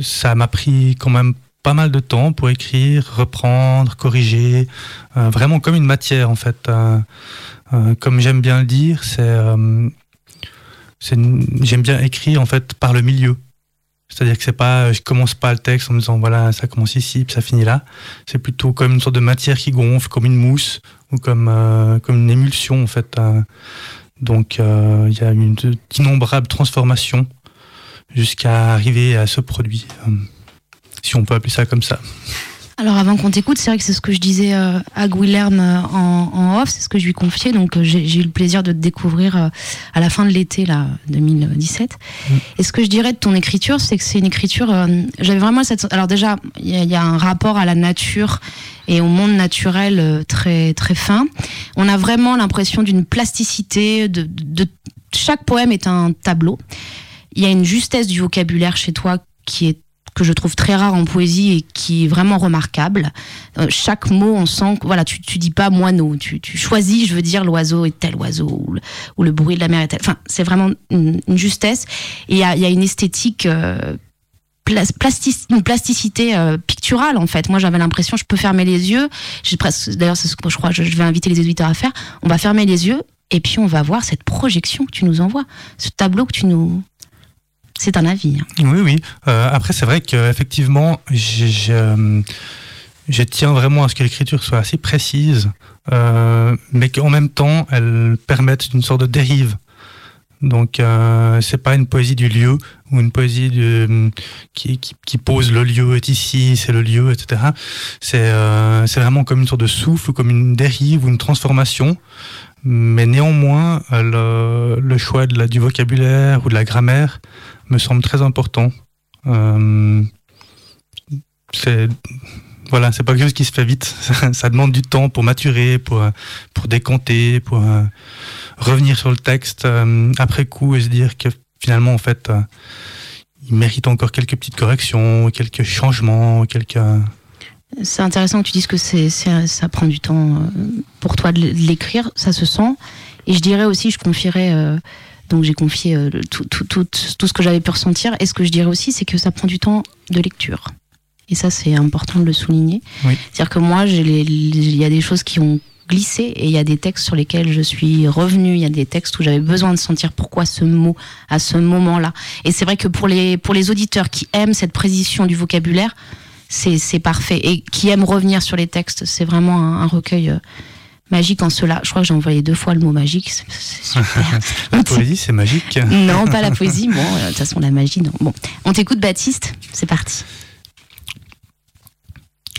Ça m'a pris quand même pas mal de temps pour écrire, reprendre, corriger, vraiment comme une matière en fait. Comme j'aime bien le dire, c'est j'aime bien écrire en fait par le milieu. C'est-à-dire que c'est pas, je commence pas le texte en me disant voilà, ça commence ici, puis ça finit là. C'est plutôt comme une sorte de matière qui gonfle, comme une mousse ou comme euh, comme une émulsion en fait. euh. Donc euh, il y a une d'innombrables transformations jusqu'à arriver à ce produit, euh, si on peut appeler ça comme ça. Alors avant qu'on t'écoute, c'est vrai que c'est ce que je disais euh, à Guilherme euh, en, en off, c'est ce que je lui confiais. Donc euh, j'ai eu le plaisir de te découvrir à la fin de l'été là 2017. Et ce que je dirais de ton écriture, c'est que c'est une écriture. J'avais vraiment cette. Alors déjà, il y, a- il y a un rapport à la nature et au monde naturel très très fin. On a vraiment l'impression d'une plasticité. De, de, de- chaque poème est un tableau. Il y a une justesse du vocabulaire chez toi qui est que je trouve très rare en poésie et qui est vraiment remarquable. Euh, chaque mot, on sent que voilà, tu, tu dis pas moineau, tu, tu choisis, je veux dire, l'oiseau est tel oiseau ou le, bruit de la mer est tel. Enfin, c'est vraiment une, justesse. Et il y y a une esthétique. euh, une plasticité euh, picturale en fait. Moi j'avais l'impression je peux fermer les yeux. D'ailleurs c'est ce que je crois je, je vais inviter les auditeurs à faire. On va fermer les yeux et puis on va voir cette projection que tu nous envoies, ce tableau que tu nous c'est un avis. hein. Oui, oui. Euh, après, c'est vrai qu'effectivement, je, je, tiens vraiment à ce que l'écriture soit assez précise, euh, mais qu'en même temps, elle permette une sorte de dérive. Donc, euh, c'est pas une poésie du lieu ou une poésie qui, pose le lieu est ici, c'est le lieu, etc. C'est euh, vraiment comme une sorte de souffle, ou comme une dérive ou une transformation. Mais néanmoins, le, le choix de la, du vocabulaire ou de la grammaire me semble très important. Euh, c'est voilà, c'est pas quelque chose qui se fait vite. (laughs) Ça, ça demande du temps pour maturer, pour pour décompter, pour euh, revenir sur le texte euh, après coup et se dire que finalement en fait euh, il mérite encore quelques petites corrections, quelques changements, quelques C'est intéressant que tu dises que c'est, ça prend du temps euh, pour toi de l'écrire, ça se sent. Et je dirais aussi, je confierais, euh, donc j'ai confié euh, tout, tout, tout, tout ce que j'avais pu ressentir. Et ce que je dirais aussi, c'est que ça prend du temps de lecture. Et ça, c'est important de le souligner. Oui. C'est-à-dire que moi, il y a des choses qui ont glissé et il y a des textes sur lesquels je suis revenue. Il y a des textes où j'avais besoin de sentir pourquoi ce mot à ce moment-là. Et c'est vrai que pour les, pour les auditeurs qui aiment cette précision du vocabulaire, c'est parfait. Et qui aiment revenir sur les textes, c'est vraiment un, un recueil euh, magique en cela. Je crois que j'ai envoyé deux fois le mot magique. Super. (laughs) la poésie, c'est magique. non, pas la poésie. Bon, euh, de toute façon, la magie, non. Bon, on t'écoute, Baptiste. C'est parti.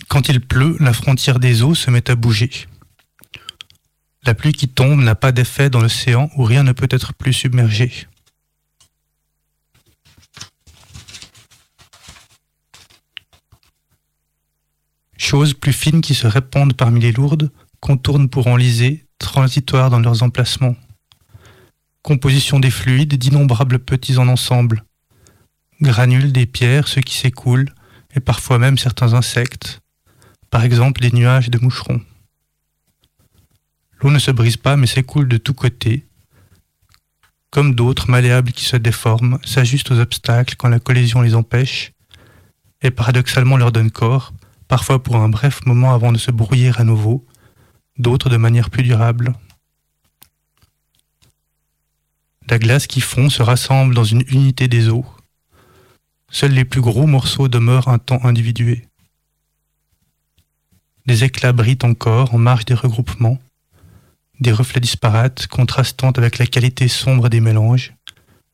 Quand il pleut, la frontière des eaux se met à bouger. La pluie qui tombe n'a pas d'effet dans l'océan où rien ne peut être plus submergé. Choses plus fines qui se répandent parmi les lourdes, contournent pour enliser, transitoires dans leurs emplacements. Composition des fluides, d'innombrables petits en ensemble. Granules des pierres, ceux qui s'écoulent, et parfois même certains insectes, par exemple les nuages de moucherons. L'eau ne se brise pas mais s'écoule de tous côtés, comme d'autres malléables qui se déforment, s'ajustent aux obstacles quand la collision les empêche, et paradoxalement leur donnent corps, parfois pour un bref moment avant de se brouiller à nouveau, d'autres de manière plus durable. La glace qui fond se rassemble dans une unité des eaux. Seuls les plus gros morceaux demeurent un temps individué. Des éclats brillent encore en marge des regroupements, des reflets disparates contrastant avec la qualité sombre des mélanges,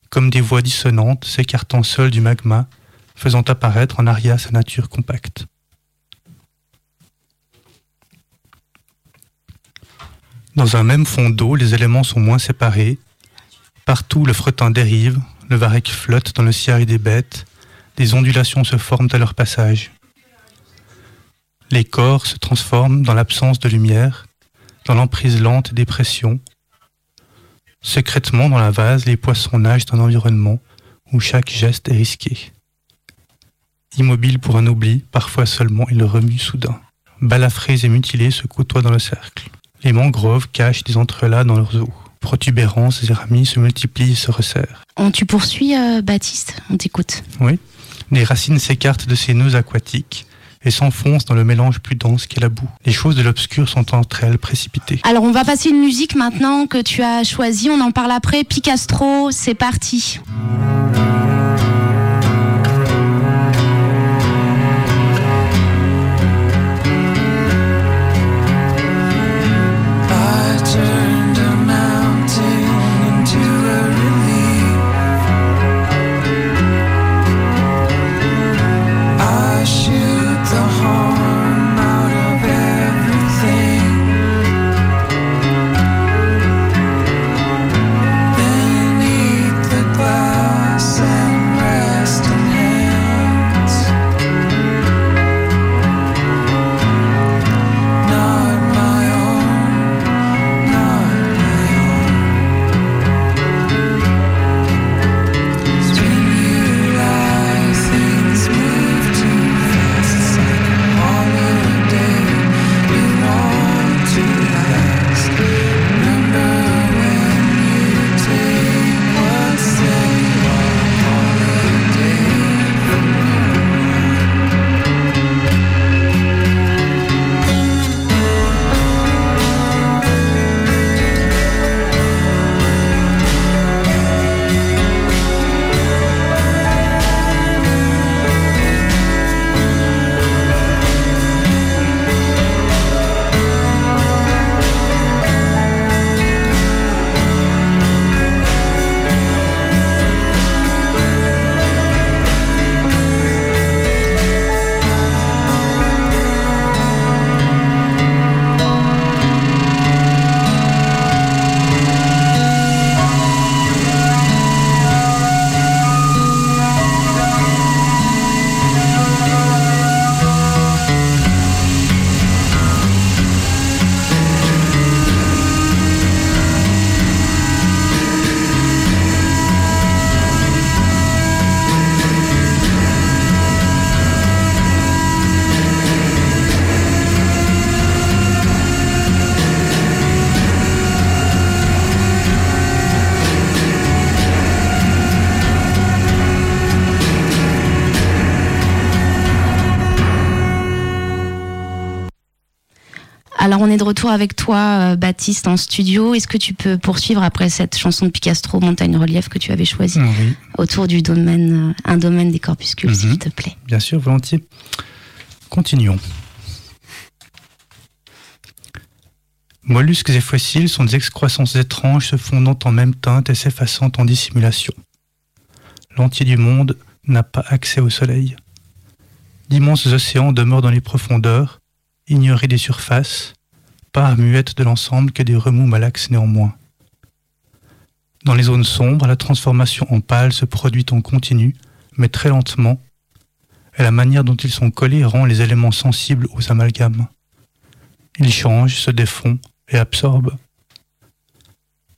comme des voix dissonantes s'écartant seules du magma, faisant apparaître en aria sa nature compacte. Dans un même fond d'eau, les éléments sont moins séparés. Partout, le fretin dérive, le varech flotte dans le ciel des bêtes, des ondulations se forment à leur passage. Les corps se transforment dans l'absence de lumière, dans l'emprise lente des pressions. Secrètement dans la vase, les poissons nagent dans un environnement où chaque geste est risqué. Immobile pour un oubli, parfois seulement il remue soudain. Balafrés et mutilés se côtoient dans le cercle. Les mangroves cachent des entrelacs dans leurs eaux. Protubérances et ramis se multiplient et se resserrent. On, tu poursuis, euh, Baptiste On t'écoute. Oui. Les racines s'écartent de ces nœuds aquatiques et s'enfoncent dans le mélange plus dense qu'est la boue. Les choses de l'obscur sont entre elles précipitées. Alors, on va passer une musique maintenant que tu as choisie. On en parle après. Picastro, c'est parti. Est de retour avec toi, euh, Baptiste, en studio. Est-ce que tu peux poursuivre après cette chanson de Picastro, Montagne Relief, que tu avais choisie Oui, autour du domaine, euh, un domaine des corpuscules, Mhm. s'il te plaît? Bien sûr, volontiers. Continuons. Mollusques et fossiles sont des excroissances étranges se fondant en même teinte et s'effaçant en dissimulation. L'entier du monde n'a pas accès au soleil. D'immenses océans demeurent dans les profondeurs, ignorés des surfaces, part muette de l'ensemble que des remous malaxes néanmoins. Dans les zones sombres, la transformation en pâle se produit en continu, mais très lentement, et la manière dont ils sont collés rend les éléments sensibles aux amalgames. Ils changent, se défont et absorbent.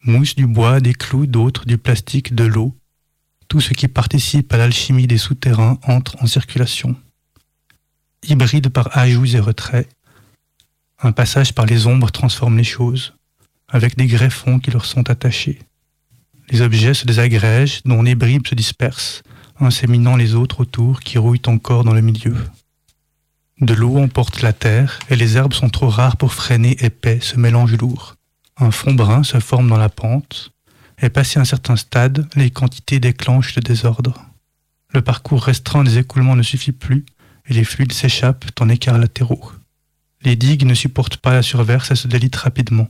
Mousse du bois, des clous, d'autres, du plastique, de l'eau, tout ce qui participe à l'alchimie des souterrains entre en circulation. Hybrides par ajouts et retraits, un passage par les ombres transforme les choses, avec des greffons qui leur sont attachés. Les objets se désagrègent, dont les bribes se dispersent, inséminant les autres autour qui rouillent encore dans le milieu. De l'eau emporte la terre, et les herbes sont trop rares pour freiner épais ce mélange lourd. Un fond brun se forme dans la pente, et passé un certain stade, les quantités déclenchent le désordre. Le parcours restreint des écoulements ne suffit plus, et les fluides s'échappent en écarts latéraux. Les digues ne supportent pas la surverse et se délitent rapidement.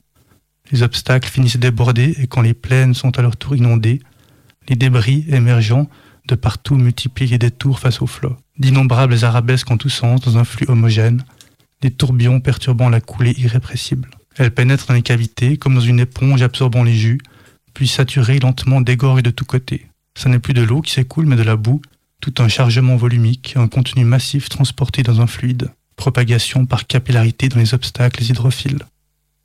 Les obstacles finissent débordés, et quand les plaines sont à leur tour inondées, les débris émergeant de partout multiplient les détours face au flot. D'innombrables arabesques en tous sens dans un flux homogène, des tourbillons perturbant la coulée irrépressible. Elles pénètrent dans les cavités comme dans une éponge absorbant les jus, puis saturées lentement dégorgent de tous côtés. Ce n'est plus de l'eau qui s'écoule mais de la boue, tout un chargement volumique, un contenu massif transporté dans un fluide, propagation par capillarité dans les obstacles hydrophiles.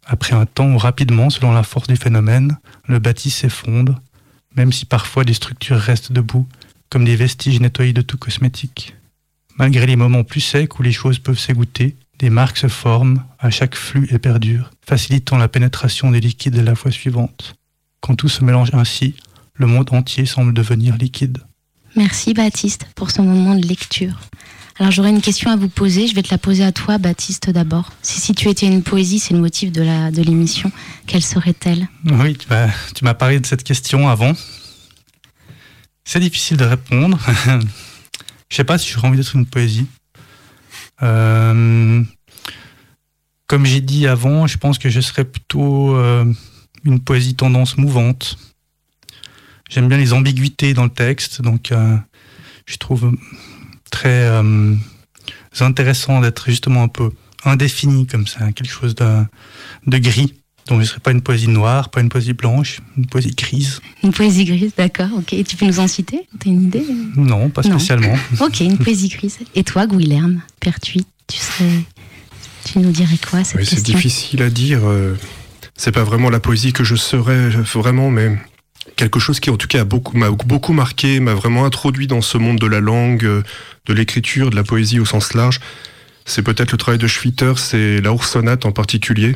Après un temps où rapidement, selon la force du phénomène, le bâti s'effondre, même si parfois des structures restent debout, comme des vestiges nettoyés de tout cosmétique. Malgré les moments plus secs où les choses peuvent s'égoutter, des marques se forment à chaque flux et perdurent, facilitant la pénétration des liquides de la fois suivante. Quand tout se mélange ainsi, le monde entier semble devenir liquide. Merci Baptiste pour ce moment de lecture. Alors j'aurais une question à vous poser, je vais te la poser à toi Baptiste d'abord. Si, si tu étais une poésie, c'est le motif de la de l'émission, quelle serait-elle? Oui, tu m'as, parlé de cette question avant. C'est difficile de répondre. (laughs) Je sais pas si j'aurais envie d'être une poésie. Euh, comme j'ai dit avant, je pense que je serais plutôt euh, une poésie tendance mouvante. J'aime bien les ambiguïtés dans le texte, donc euh, je trouve très euh, intéressant d'être justement un peu indéfini comme ça, quelque chose de, de gris. Donc je ne serais pas une poésie noire, pas une poésie blanche, une poésie grise. Une poésie grise, d'accord, ok. Et tu peux nous en citer? T'as une idée? Non, pas Non. spécialement. (laughs) Ok, une poésie grise. Et toi, Guilherme, Pertuis, tu serais... Tu nous dirais quoi cette Oui, c'est difficile à dire. euh, C'est pas vraiment la poésie que je serais vraiment, mais quelque chose qui en tout cas m'a beaucoup marqué, m'a vraiment introduit dans ce monde de la langue, euh, de l'écriture, de la poésie au sens large. C'est peut-être le travail de Schwitter, c'est la Sonate en particulier,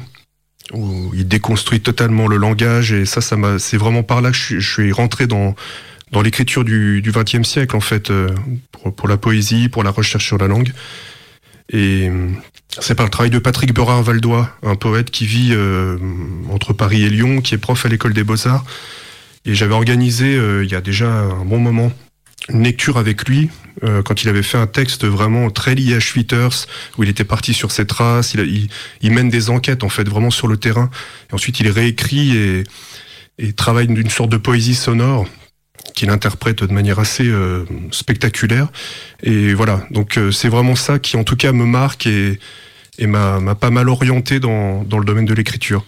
où il déconstruit totalement le langage et ça, c'est vraiment par là que je, suis- rentré dans l'écriture du XXe siècle en fait, euh, pour, la poésie, pour la recherche sur la langue. Et euh, c'est par le travail de Patrick Berard-Valdois, un poète qui vit entre Paris et Lyon, qui est prof à l'école des beaux-arts. Et j'avais organisé, euh, il y a déjà un bon moment, une lecture avec lui, euh, quand il avait fait un texte vraiment très lié à Schwitters, où il était parti sur ses traces, il, mène des enquêtes en fait vraiment sur le terrain, et ensuite il réécrit et, travaille d'une sorte de poésie sonore qu'il interprète de manière assez euh, spectaculaire. Et voilà, donc c'est vraiment ça qui en tout cas me marque et, m'a pas mal orienté dans le domaine de l'écriture.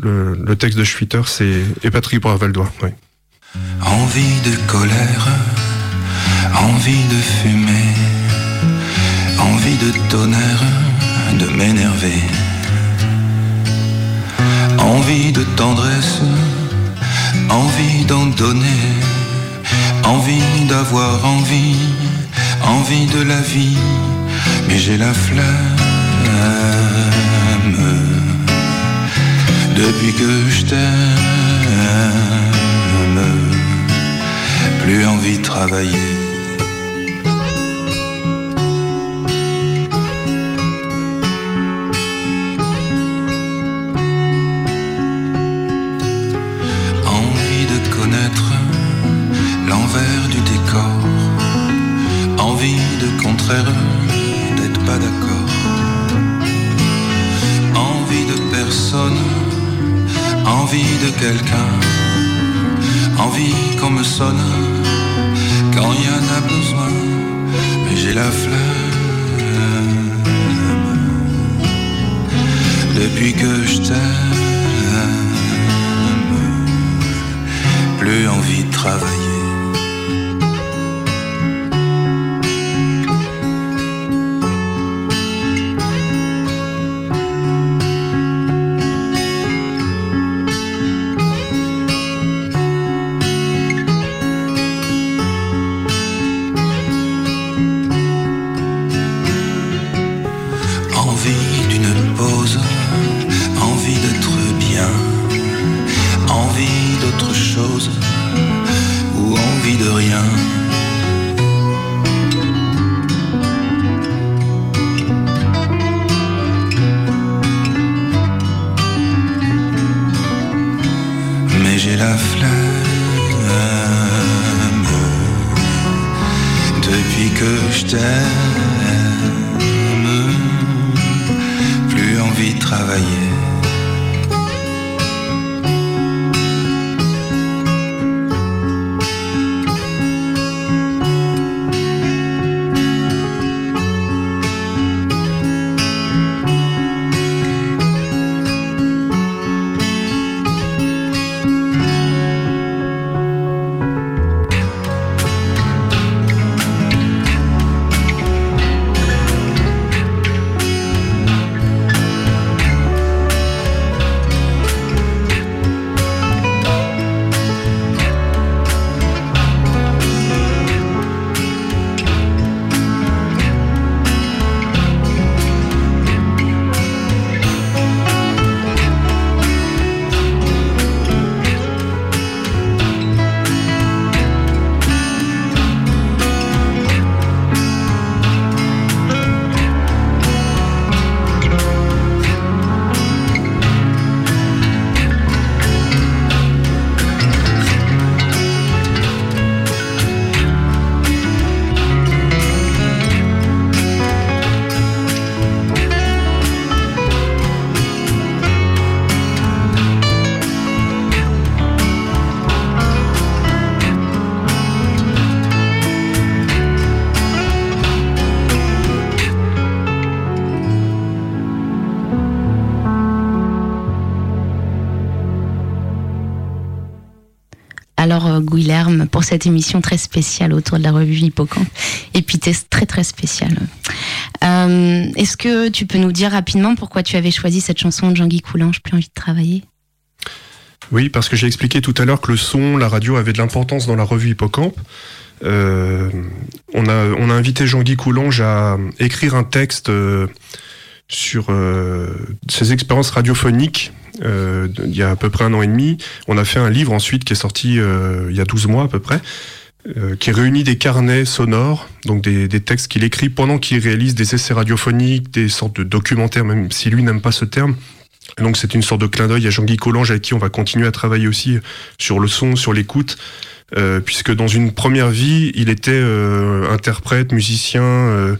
Le, texte de Schwitter, c'est et Patrick Bravaldois. Ouais. Envie de colère, envie de fumer, envie de tonnerre, de m'énerver. Envie de tendresse, envie d'en donner, envie d'avoir envie, envie de la vie, mais j'ai la flamme depuis que je t'aime, plus envie de travailler. Envie de connaître l'envers du décor, envie de contraire, d'être pas d'accord, envie de personne envie de quelqu'un. Envie qu'on me sonne quand il y en a besoin. Mais j'ai la flemme depuis que je t'aime. Plus envie de travailler. Euh, Guilherme, pour cette émission très spéciale autour de la revue Hippocampe, et puis t'es très très spéciale. Euh, Est-ce que tu peux nous dire rapidement pourquoi tu avais choisi cette chanson de Jean-Guy Coulange, Plus envie de travailler? Oui, parce que j'ai expliqué tout à l'heure que le son, la radio avait de l'importance dans la revue Hippocampe. Euh, on, a, on a invité Jean-Guy Coulange à écrire un texte euh, sur ses expériences radiophoniques euh, il y a à peu près un an et demi. On a fait un livre ensuite qui est sorti euh, il y a 12 mois à peu près, euh, qui réunit des carnets sonores, donc des, des textes qu'il écrit pendant qu'il réalise des essais radiophoniques, des sortes de documentaires, même si lui n'aime pas ce terme. Donc c'est une sorte de clin d'œil à Jean-Guy Collange avec qui on va continuer à travailler aussi sur le son, sur l'écoute, euh, puisque dans une première vie, il était euh, interprète, musicien, euh,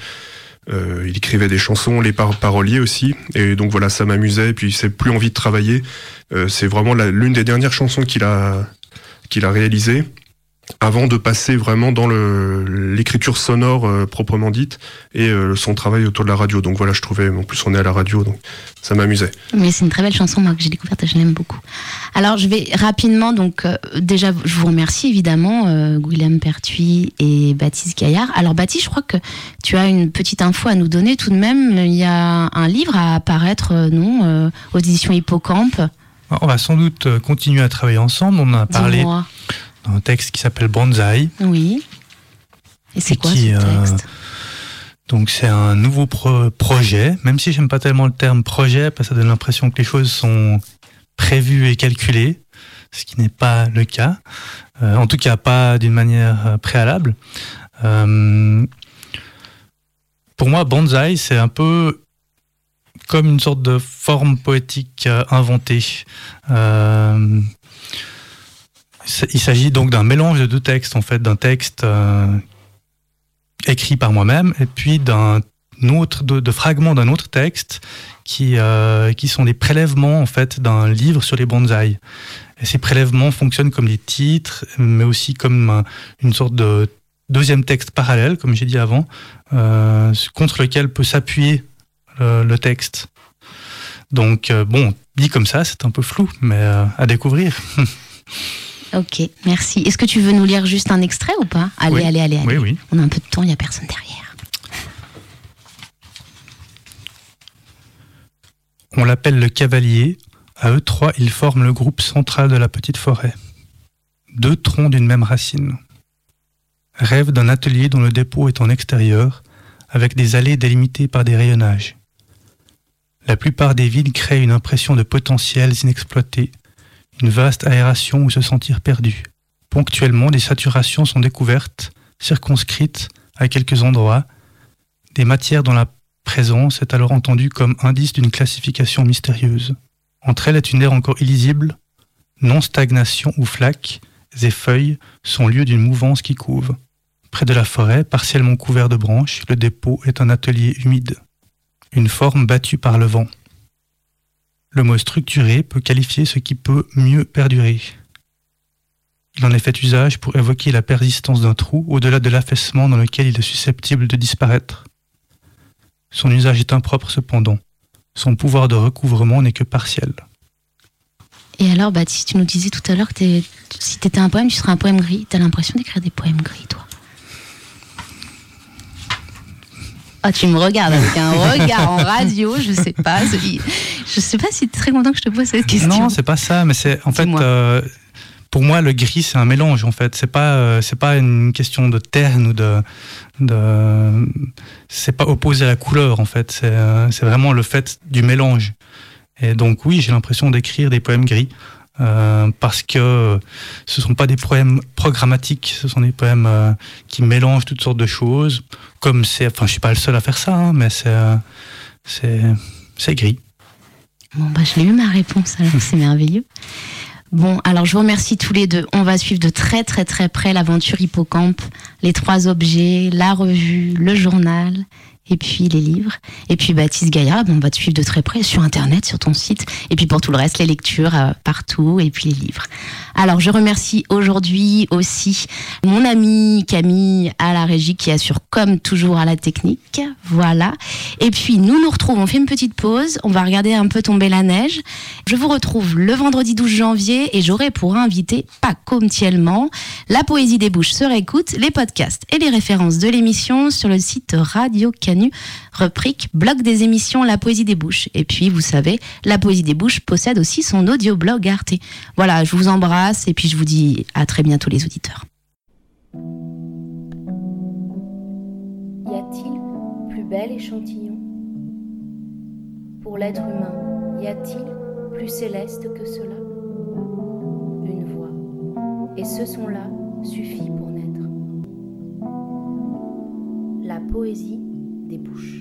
euh, il écrivait des chansons, les par paroliers aussi, et donc voilà, ça m'amusait, et puis c'est plus envie de travailler. Euh, c'est vraiment l'une des dernières chansons qu'il a réalisées avant de passer vraiment dans le l'écriture sonore euh, proprement dite et euh, son travail autour de la radio. Donc voilà, je trouvais, en plus on est à la radio, donc ça m'amusait. Mais c'est une très belle chanson, moi, que j'ai découverte et je l'aime beaucoup. Alors, je vais rapidement, donc, euh, déjà, je vous remercie évidemment, euh, Guillaume Pertuis et Baptiste Gaillard. Alors, Baptiste, je crois que tu as une petite info à nous donner tout de même. Il y a un livre à apparaître, euh, non, euh, aux éditions Hippocampe. On va sans doute continuer à travailler ensemble. On en a parlé D'un texte qui s'appelle Banzai. Oui. Et c'est quoi qui, ce euh, texte? Donc c'est un nouveau pro- projet, même si j'aime pas tellement le terme projet, parce que ça donne l'impression que les choses sont prévues et calculées, ce qui n'est pas le cas. Euh, en tout cas, pas d'une manière euh, préalable. Euh, pour moi, Banzai, c'est un peu comme une sorte de forme poétique inventée. Euh, Il s'agit donc d'un mélange de deux textes, en fait, d'un texte euh, écrit par moi-même et puis d'un autre, de, fragments d'un autre texte qui, euh, sont des prélèvements en fait d'un livre sur les bonsaïs. Ces prélèvements fonctionnent comme des titres, mais aussi comme un- une sorte de deuxième texte parallèle, comme j'ai dit avant, euh, contre lequel peut s'appuyer le, texte. Donc bon, dit comme ça, c'est un peu flou, mais à découvrir. (laughs) Ok, merci. Est-ce que tu veux nous lire juste un extrait ou pas Allez, Oui. allez, allez, allez. Oui, oui. On a un peu de temps, il n'y a personne derrière. On l'appelle le cavalier. À eux trois, ils forment le groupe central de la petite forêt. Deux troncs d'une même racine. Rêve d'un atelier dont le dépôt est en extérieur, avec des allées délimitées par des rayonnages. La plupart des villes créent une impression de potentiels inexploités, une vaste aération où se sentir perdu. Ponctuellement, des saturations sont découvertes, circonscrites à quelques endroits, des matières dont la présence est alors entendue comme indice d'une classification mystérieuse. Entre elles est une aire encore illisible, non-stagnation ou flaques et feuilles sont lieux d'une mouvance qui couve. Près de la forêt, partiellement couvert de branches, le dépôt est un atelier humide, une forme battue par le vent. Le mot structuré peut qualifier ce qui peut mieux perdurer. Il en est fait usage pour évoquer la persistance d'un trou au-delà de l'affaissement dans lequel il est susceptible de disparaître. Son usage est impropre cependant. Son pouvoir de recouvrement n'est que partiel. Et alors, Baptiste, tu nous disais tout à l'heure que t'es- si tu étais un poème, tu serais un poème gris. T'as l'impression d'écrire des poèmes gris, toi? Ah, tu me regardes avec un (laughs) regard en radio, je sais pas. Je sais pas si tu es très content que je te pose cette question. Non, c'est pas ça, mais c'est en fait euh, pour moi le gris c'est un mélange en fait. C'est pas euh, c'est pas une question de terne ou de de c'est pas opposé à la couleur en fait. C'est euh, c'est vraiment le fait du mélange. Et donc oui, j'ai l'impression d'écrire des poèmes gris. euh, parce que ce sont pas des poèmes programmatiques, ce sont des poèmes qui mélangent toutes sortes de choses. Comme c'est, enfin, je suis pas le seul à faire ça, hein, mais c'est, c'est, c'est gris. Bon, bah, je l'ai eu ma réponse, alors (laughs) c'est merveilleux. Bon, alors je vous remercie tous les deux. On va suivre de très très très près l'aventure Hippocampe, les trois objets, la revue, le journal, et puis les livres. Et puis Baptiste Gaillard, on va te suivre de très près sur Internet, sur ton site. Et puis pour tout le reste, les lectures euh, partout, et puis les livres. Alors je remercie aujourd'hui aussi mon ami Camille à la régie qui assure comme toujours à la technique. Voilà. Et puis nous nous retrouvons, on fait une petite pause, on va regarder un peu tomber la neige. Je vous retrouve le vendredi 12 janvier et j'aurai pour invité Paco Mtielman. La poésie des bouches se réécoute, les podcasts et les références de l'émission sur le site Radio Canu, rubrique blog des émissions La poésie des bouches. Et puis vous savez, La poésie des bouches possède aussi son audio-blog Arte. Voilà, je vous embrasse et puis je vous dis à très bientôt les auditeurs. Y a-t-il plus bel échantillon? Pour l'être humain, y a-t-il plus céleste que cela? Une voix. Et ce son-là suffit pour naître. La poésie des bouches.